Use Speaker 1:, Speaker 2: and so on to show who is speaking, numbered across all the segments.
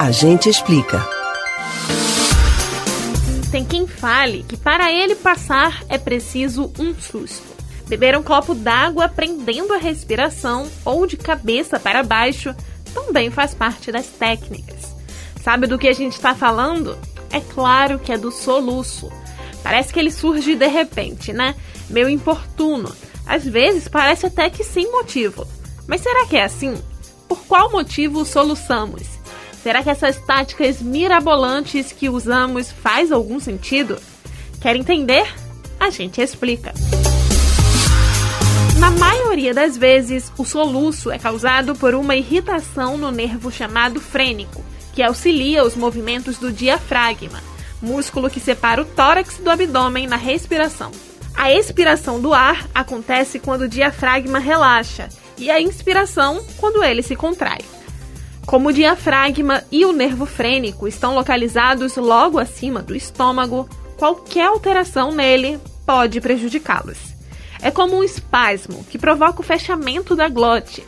Speaker 1: A gente explica.
Speaker 2: Tem quem fale que para ele passar é preciso um susto. Beber um copo d'água prendendo a respiração ou de cabeça para baixo também faz parte das técnicas. Sabe do que a gente está falando? É claro que é do soluço. Parece que ele surge de repente, né? Meio importuno. Às vezes parece até que sem motivo. Mas será que é assim? Por qual motivo soluçamos? Será que essas táticas mirabolantes que usamos faz algum sentido? Quer entender? A gente explica. Na maioria das vezes, o soluço é causado por uma irritação no nervo chamado frênico, que auxilia os movimentos do diafragma, músculo que separa o tórax do abdômen na respiração. A expiração do ar acontece quando o diafragma relaxa e a inspiração quando ele se contrai. Como o diafragma e o nervo frênico estão localizados logo acima do estômago, qualquer alteração nele pode prejudicá-los. É como um espasmo que provoca o fechamento da glote,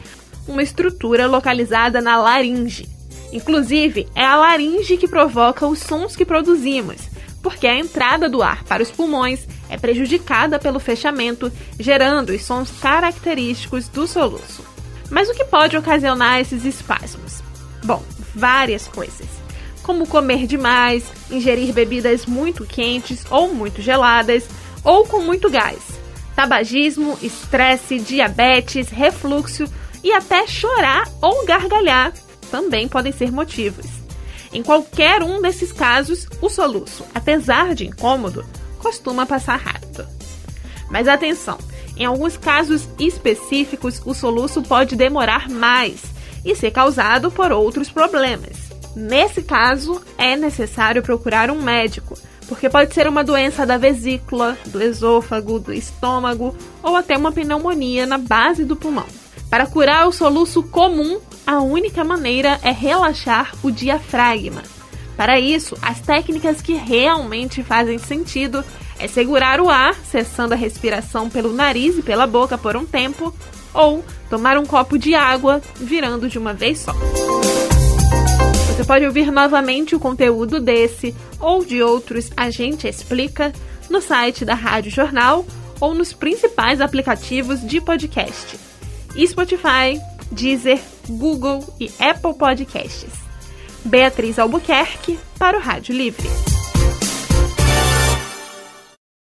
Speaker 2: uma estrutura localizada na laringe. Inclusive, é a laringe que provoca os sons que produzimos, porque a entrada do ar para os pulmões é prejudicada pelo fechamento, gerando os sons característicos do soluço. Mas o que pode ocasionar esses espasmos? Bom, várias coisas. Como comer demais, ingerir bebidas muito quentes ou muito geladas, ou com muito gás tabagismo, estresse, diabetes, refluxo e até chorar ou gargalhar também podem ser motivos. Em qualquer um desses casos, o soluço, apesar de incômodo, costuma passar rápido. Mas atenção, em alguns casos específicos, o soluço pode demorar mais e ser causado por outros problemas. Nesse caso, é necessário procurar um médico porque pode ser uma doença da vesícula, do esôfago, do estômago ou até uma pneumonia na base do pulmão. Para curar o soluço comum, a única maneira é relaxar o diafragma. Para isso, as técnicas que realmente fazem sentido é segurar o ar, cessando a respiração pelo nariz e pela boca por um tempo, ou tomar um copo de água, virando de uma vez só. Você pode ouvir novamente o conteúdo desse ou de outros A Gente Explica no site da Rádio Jornal ou nos principais aplicativos de podcast: Spotify, Deezer, Google e Apple Podcasts. Beatriz Albuquerque para o Rádio Livre.